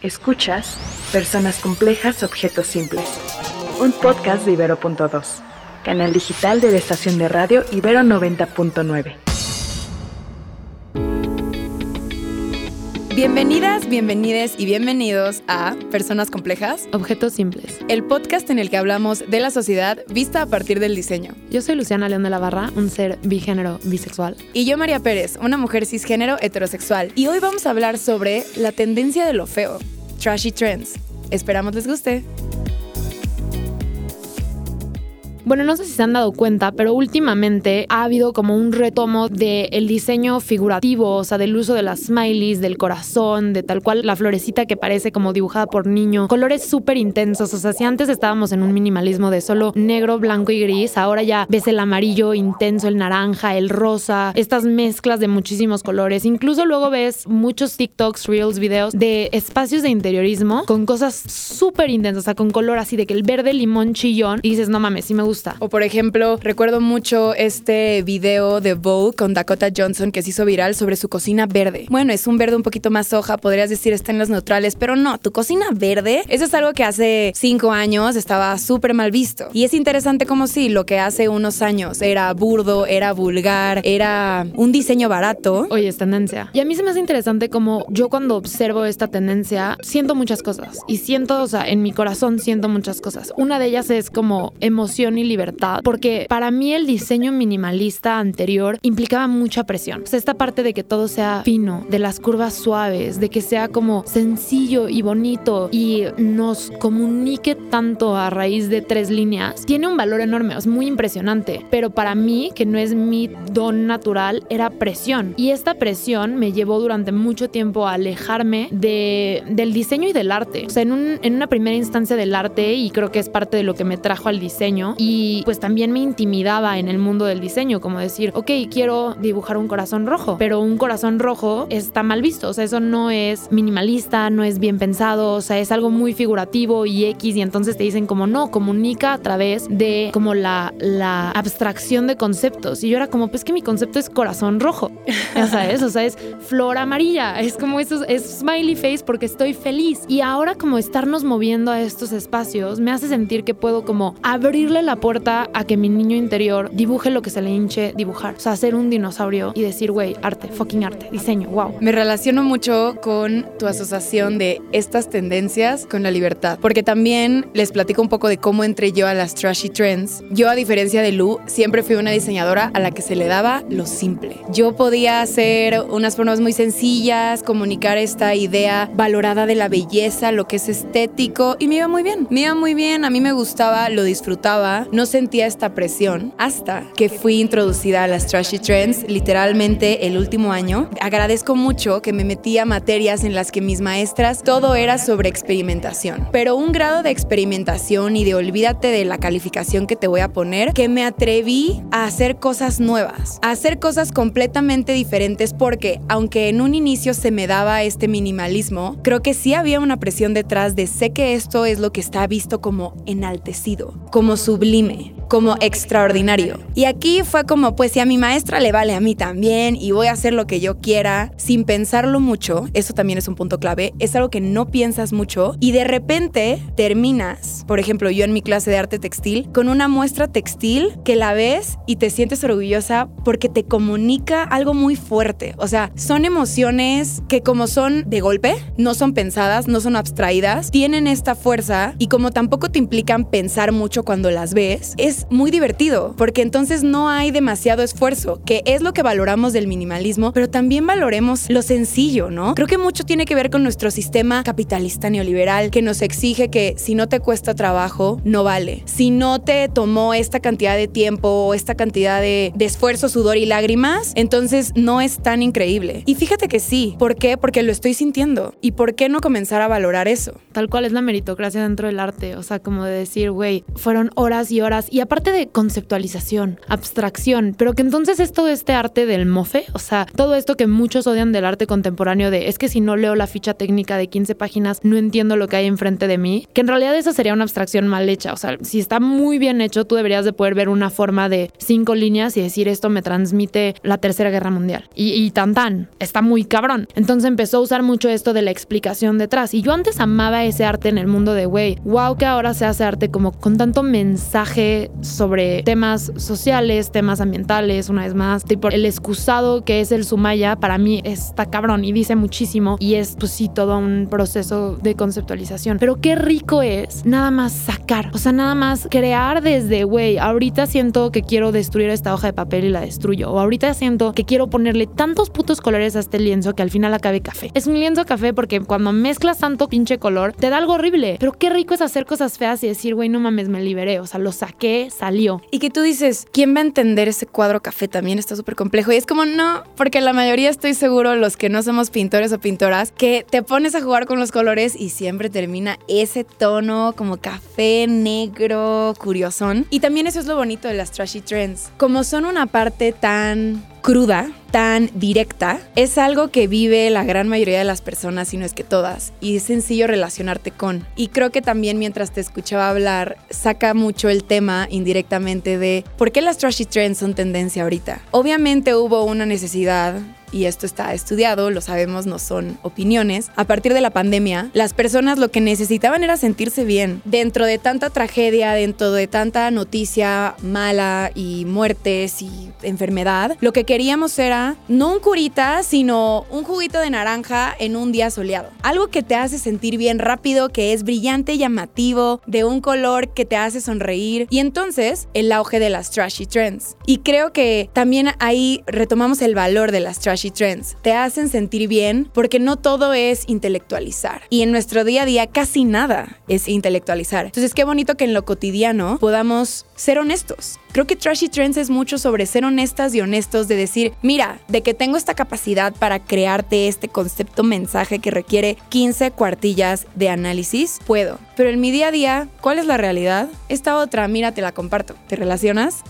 Escuchas Personas Complejas, Objetos Simples, un podcast de Ibero.2, canal digital de la estación de radio Ibero 90.9. Bienvenidas, bienvenides y bienvenidos a Personas Complejas, Objetos Simples. el podcast en el que hablamos de la sociedad vista a partir del diseño. Yo soy Luciana León de la Barra, un ser bigénero bisexual. Y yo, María Pérez, una mujer cisgénero heterosexual. Y hoy vamos a hablar sobre la tendencia de lo feo, trashy trends. Esperamos les guste. Bueno, no sé si se han dado cuenta, pero últimamente ha habido como un retomo del diseño figurativo, o sea, del uso de las smileys, del corazón, de tal cual la florecita que parece como dibujada por niño. Colores súper intensos, o sea, si antes estábamos en un minimalismo de solo negro, blanco y gris, ahora ya ves el amarillo intenso, el naranja, el rosa, estas mezclas de muchísimos colores. Incluso luego ves muchos TikToks, Reels, videos de espacios de interiorismo con cosas súper intensas, o sea, con color así de que el verde limón chillón y dices, no mames, sí me gusta. O por ejemplo, recuerdo mucho este video de Vogue con Dakota Johnson que se hizo viral sobre su cocina verde. Bueno, es un verde un poquito más hoja, podrías decir está en los neutrales, pero no, tu cocina verde, eso es algo que hace cinco años estaba súper mal visto. Y es interesante como si lo que hace unos años era burdo, era vulgar, era un diseño barato. Oye, es tendencia. Y a mí se me hace interesante como yo cuando observo esta tendencia siento muchas cosas. Y siento, o sea, en mi corazón siento muchas cosas. Una de ellas es como emoción y libertad. Porque para mí el diseño minimalista anterior implicaba mucha presión. Sea, esta parte de que todo sea fino, de las curvas suaves, de que sea como sencillo y bonito y nos comunique tanto a raíz de tres líneas, tiene un valor enorme. Es muy impresionante. Pero para mí, que no es mi don natural, era presión. Y esta presión me llevó durante mucho tiempo a alejarme de, del diseño y del arte. O sea, en, un, en una primera instancia del arte, y creo que es parte de lo que me trajo al diseño, y pues también me intimidaba en el mundo del diseño, como decir, ok, quiero dibujar un corazón rojo, pero un corazón rojo está mal visto. O sea, eso no es minimalista, no es bien pensado, o sea, es algo muy figurativo y X, y entonces te dicen como no, comunica a través de como la, la abstracción de conceptos. Y yo era como, pues que mi concepto es corazón rojo, ya sabes, o sea, es flor amarilla, es como eso, es smiley face porque estoy feliz. Y ahora como estarnos moviendo a estos espacios me hace sentir que puedo como abrirle la puerta a que mi niño interior dibuje lo que se le hinche dibujar. O sea, hacer un dinosaurio y decir, güey, arte, fucking arte, diseño, wow. Me relaciono mucho con tu asociación de estas tendencias con la libertad, porque también les platico un poco de cómo entré yo a las trashy trends. Yo, a diferencia de Lu, siempre fui una diseñadora a la que se le daba lo simple. Yo podía hacer unas formas muy sencillas, comunicar esta idea valorada de la belleza, lo que es estético, y me iba muy bien. Me iba muy bien, a mí me gustaba, lo disfrutaba, sentía esta presión hasta que fui introducida a las trashy trends literalmente el último año. Agradezco mucho que me metí a materias en las que mis maestras todo era sobre experimentación, pero un grado de experimentación y de olvídate de la calificación que te voy a poner, que me atreví a hacer cosas nuevas, a hacer cosas completamente diferentes porque aunque en un inicio se me daba este minimalismo, creo que sí había una presión detrás de sé que esto es lo que está visto como enaltecido, como sublime, Dime, como extraordinario. Y aquí fue como, pues si a mi maestra le vale a mí también y voy a hacer lo que yo quiera sin pensarlo mucho, eso también es un punto clave, es algo que no piensas mucho y de repente terminas, por ejemplo, yo en mi clase de arte textil, con una muestra textil que la ves y te sientes orgullosa porque te comunica algo muy fuerte. O sea, son emociones que como son de golpe, no son pensadas, no son abstraídas, tienen esta fuerza y como tampoco te implican pensar mucho cuando las ves, es muy divertido, porque entonces no hay demasiado esfuerzo, que es lo que valoramos del minimalismo, pero también valoremos lo sencillo, ¿no? Creo que mucho tiene que ver con nuestro sistema capitalista neoliberal, que nos exige que si no te cuesta trabajo, no vale. Si no te tomó esta cantidad de tiempo o esta cantidad de, de esfuerzo, sudor y lágrimas, entonces no es tan increíble. Y fíjate que sí. ¿Por qué? Porque lo estoy sintiendo. ¿Y por qué no comenzar a valorar eso? Tal cual es la meritocracia dentro del arte, o sea, como de decir, güey, fueron horas y horas y aparte de conceptualización, abstracción, pero que entonces es todo este arte del mofe, o sea, todo esto que muchos odian del arte contemporáneo de es que si no leo la ficha técnica de 15 páginas no entiendo lo que hay enfrente de mí, que en realidad esa sería una abstracción mal hecha, o sea, si está muy bien hecho, tú deberías de poder ver una forma de cinco líneas y decir esto me transmite la Tercera Guerra Mundial. Y, y tan tan, está muy cabrón. Entonces empezó a usar mucho esto de la explicación detrás. Y yo antes amaba ese arte en el mundo de, güey, wow que ahora se hace arte como con tanto mensaje sobre temas sociales, temas ambientales, una vez más. Tipo, el excusado que es el Sumaya, para mí está cabrón y dice muchísimo y es, pues sí, todo un proceso de conceptualización. Pero qué rico es nada más sacar, o sea, nada más crear desde, güey, ahorita siento que quiero destruir esta hoja de papel y la destruyo. O ahorita siento que quiero ponerle tantos putos colores a este lienzo que al final acabe café. Es un lienzo café porque cuando mezclas tanto pinche color, te da algo horrible. Pero qué rico es hacer cosas feas y decir, güey, no mames, me liberé. O sea, lo saqué, salió. Y que tú dices, ¿quién va a entender ese cuadro café? También está súper complejo. Y es como, no, porque la mayoría estoy seguro, los que no somos pintores o pintoras, que te pones a jugar con los colores y siempre termina ese tono como café, negro, curiosón. Y también eso es lo bonito de las trashy trends. Como son una parte tan cruda, tan directa, es algo que vive la gran mayoría de las personas, si no es que todas, y es sencillo relacionarte con. Y creo que también mientras te escuchaba hablar, saca mucho el tema indirectamente de por qué las trashy trends son tendencia ahorita. Obviamente hubo una necesidad y esto está estudiado, lo sabemos, no son opiniones, a partir de la pandemia, las personas lo que necesitaban era sentirse bien. Dentro de tanta tragedia, dentro de tanta noticia mala y muertes y enfermedad, lo que queríamos era no un curita, sino un juguito de naranja en un día soleado. Algo que te hace sentir bien rápido, que es brillante llamativo, de un color que te hace sonreír. Y entonces, el auge de las trashy trends. Y creo que también ahí retomamos el valor de las trashy trends. Te hacen sentir bien porque no todo es intelectualizar. Y en nuestro día a día casi nada es intelectualizar. Entonces qué bonito que en lo cotidiano podamos ser honestos. Creo que Trashy Trends es mucho sobre ser honestas y honestos de decir, mira, de que tengo esta capacidad para crearte este concepto mensaje que requiere 15 cuartillas de análisis, puedo. Pero en mi día a día, ¿cuál es la realidad? Esta otra, mira, te la comparto. ¿Te relacionas?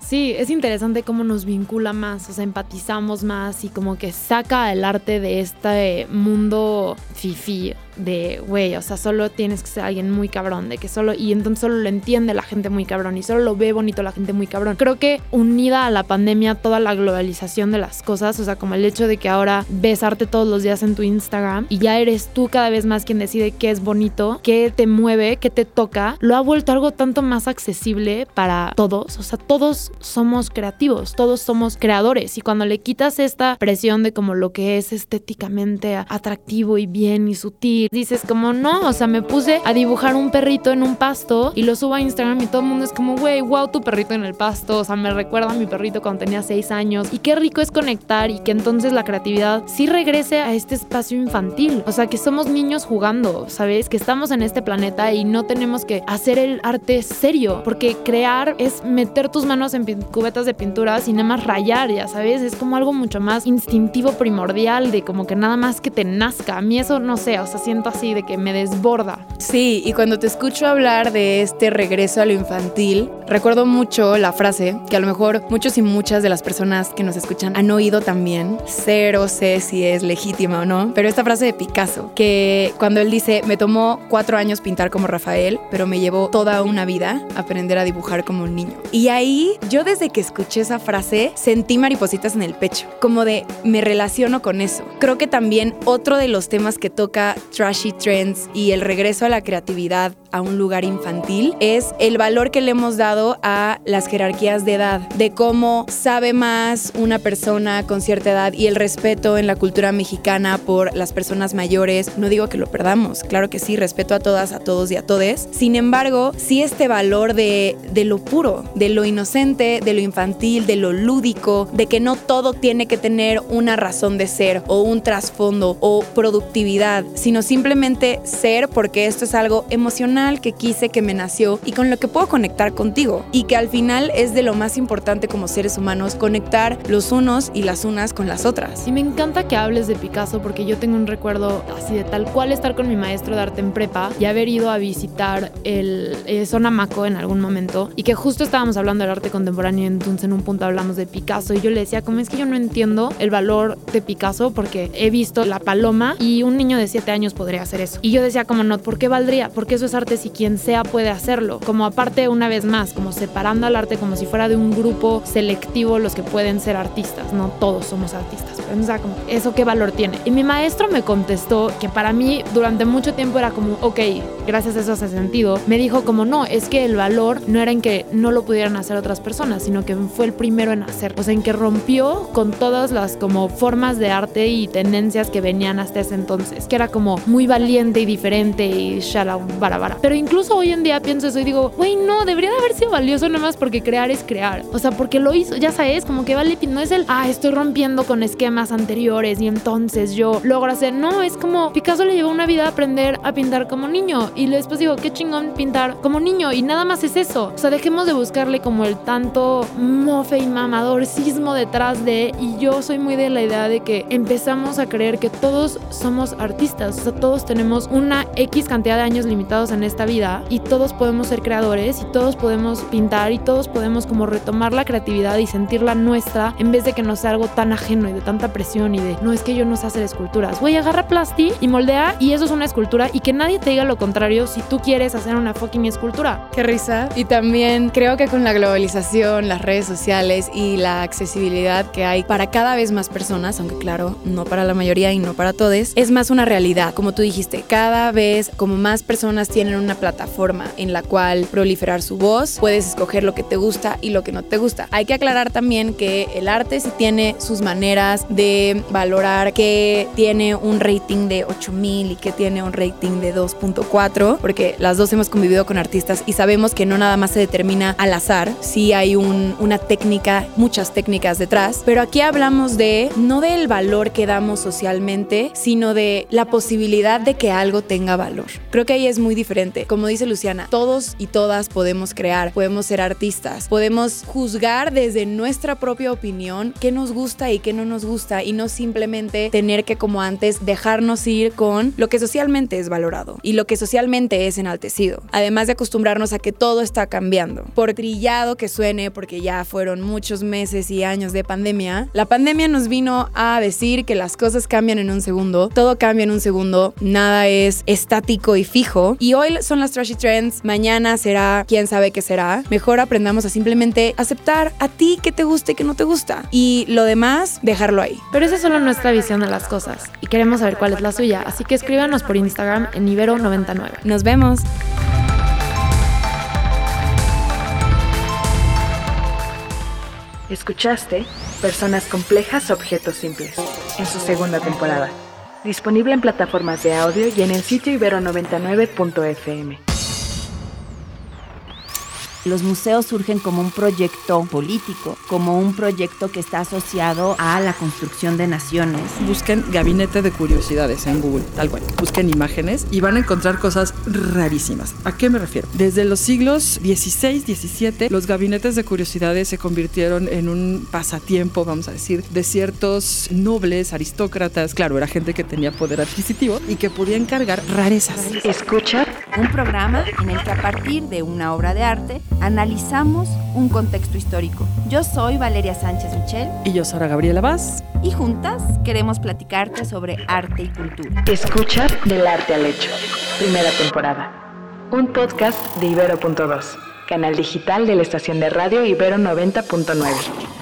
Sí, es interesante cómo nos vincula más, o sea, empatizamos más y como que saca el arte de este mundo fifi de, güey, o sea, solo tienes que ser alguien muy cabrón, de que solo, y entonces solo lo entiende la gente muy cabrón y solo lo ve bonito la gente muy cabrón. Creo que unida a la pandemia toda la globalización de las cosas, o sea, como el hecho de que ahora ves arte todos los días en tu Instagram y ya eres tú cada vez más quien decide qué es bonito, qué te mueve, qué te toca, lo ha vuelto algo tanto más accesible para todos, o sea, todos somos creativos, todos somos creadores y cuando le quitas esta presión de como lo que es estéticamente atractivo y bien y sutil, dices como, no, o sea, me puse a dibujar un perrito en un pasto y lo subo a Instagram y todo el mundo es como, güey, wow, tu perrito en el pasto, o sea, me recuerda a mi perrito cuando tenía seis años y qué rico es conectar y que entonces la creatividad sí regrese a este espacio infantil, o sea, que somos niños jugando, ¿sabes? Que estamos en este planeta y no tenemos que hacer el arte serio, porque crear es meter tus manos en cubetas de pintura sin nada más rayar, ya sabes, es como algo mucho más instintivo, primordial, de como que nada más que te nazca. A mí eso no sé, o sea, siento así de que me desborda. Sí, y cuando te escucho hablar de este regreso a lo infantil, recuerdo mucho la frase que a lo mejor muchos y muchas de las personas que nos escuchan han oído también. Cero sé si es legítima o no, pero esta frase de Picasso, que cuando él dice, me tomó cuatro años pintar como Rafael, pero me llevó toda una vida aprender a dibujar como un niño. Y ahí yo desde que escuché esa frase sentí maripositas en el pecho, como de me relaciono con eso. Creo que también otro de los temas que toca trashy trends y el regreso a la creatividad a un lugar infantil es el valor que le hemos dado a las jerarquías de edad, de cómo sabe más una persona con cierta edad y el respeto en la cultura mexicana por las personas mayores. No digo que lo perdamos, claro que sí, respeto a todas, a todos y a todes. Sin embargo, sí este valor de, de lo puro, de lo inocente, de lo infantil, de lo lúdico, de que no todo tiene que tener una razón de ser o un trasfondo o productividad, sino simplemente ser porque esto es algo emocional personal que quise, que me nació y con lo que puedo conectar contigo. Y que al final es de lo más importante como seres humanos, conectar los unos y las unas con las otras. Y me encanta que hables de Picasso porque yo tengo un recuerdo así de tal cual estar con mi maestro de arte en prepa y haber ido a visitar el eh, Sonamaco en algún momento y que justo estábamos hablando del arte contemporáneo, entonces en un punto hablamos de Picasso y yo le decía, como es que yo no entiendo el valor de Picasso porque he visto La Paloma y un niño de 7 años podría hacer eso. Y yo decía, como no, ¿por qué valdría? Porque eso es arte si quien sea puede hacerlo. Como aparte, una vez más, como separando al arte como si fuera de un grupo selectivo los que pueden ser artistas, no todos somos artistas. Pero, o sea, como, ¿eso qué valor tiene? Y mi maestro me contestó que para mí durante mucho tiempo era como, ok, gracias a eso hace sentido. Me dijo como, no, es que el valor no era en que no lo pudieran hacer otras personas, sino que fue el primero en hacer. O sea, en que rompió con todas las como formas de arte y tendencias que venían hasta ese entonces, que era como muy valiente y diferente y barabara. Pero incluso hoy en día pienso eso y digo, güey, no, debería de haber sido valioso nada más porque crear es crear. O sea, porque lo hizo, ya sabes, como que vale, no es el, ah, estoy rompiendo con esquemas anteriores y entonces yo logro hacer. No, es como Picasso le llevó una vida a aprender a pintar como niño y después digo, qué chingón pintar como niño y nada más es eso. O sea, dejemos de buscarle como el tanto mofe y mamadorcismo detrás de y yo soy muy de la idea de que empezamos a creer que todos somos artistas, o sea, todos tenemos una X cantidad de años limitados en esta vida y todos podemos ser creadores y todos podemos pintar y todos podemos como retomar la creatividad y sentirla nuestra en vez de que nos sea algo tan ajeno y de tanta presión y de no es que yo no sé hacer esculturas. Güey, agarra plasti y moldea y eso es una escultura y que nadie te diga lo contrario si tú quieres hacer una fucking escultura. Qué risa. Y también creo que con la globalización, las redes sociales y la accesibilidad que hay para cada vez más personas, aunque claro, no para la mayoría y no para todos, es más una realidad. Como tú dijiste, cada vez como más personas tienen una plataforma en la cual proliferar su voz, puedes escoger lo que te gusta y lo que no te gusta. Hay que aclarar también que el arte sí tiene sus maneras de valorar que tiene un rating de 8000 y que tiene un rating de 2.4, porque las dos hemos convivido con artistas y sabemos que no nada más se determina al azar, sí hay una técnica, muchas técnicas detrás, pero aquí hablamos de no del valor que damos socialmente, sino de la posibilidad de que algo tenga valor. Creo que ahí es muy diferente. Como dice Luciana, todos y todas podemos crear, podemos ser artistas, podemos juzgar desde nuestra propia opinión qué nos gusta y qué no nos gusta y no simplemente tener que como antes dejarnos ir con lo que socialmente es valorado y lo que socialmente es enaltecido. Además de acostumbrarnos a que todo está cambiando. Por trillado que suene, porque ya fueron muchos meses y años de pandemia, la pandemia nos vino a decir que las cosas cambian en un segundo, todo cambia en un segundo, nada es estático y fijo. Y hoy son las trashy trends, mañana será quién sabe qué será. Mejor aprendamos a simplemente aceptar a ti que te gusta y que no te gusta. Y lo demás, dejarlo ahí. Pero esa es solo nuestra visión de las cosas. Y queremos saber cuál es la suya. Así que escríbanos por Instagram en Ibero99. Nos vemos. Escuchaste Personas Complejas, Objetos Simples, en su segunda temporada. Disponible en plataformas de audio y en el sitio ibero99.fm. Los museos surgen como un proyecto político, como un proyecto que está asociado a la construcción de naciones. Busquen gabinete de curiosidades en Google, tal cual. Busquen imágenes y van a encontrar cosas rarísimas. ¿A qué me refiero? Desde los siglos XVI, XVII, los gabinetes de curiosidades se convirtieron en un pasatiempo, vamos a decir, de ciertos nobles, aristócratas. Claro, era gente que tenía poder adquisitivo y que podía encargar rarezas. Escucha un programa en el que a partir de una obra de arte analizamos un contexto histórico. Yo soy Valeria Sánchez Michel. Y yo soy Gabriela Vaz. Y juntas queremos platicarte sobre arte y cultura. Escucha del arte al hecho. Primera temporada. Un podcast de Ibero.2, canal digital de la estación de radio Ibero 90.9.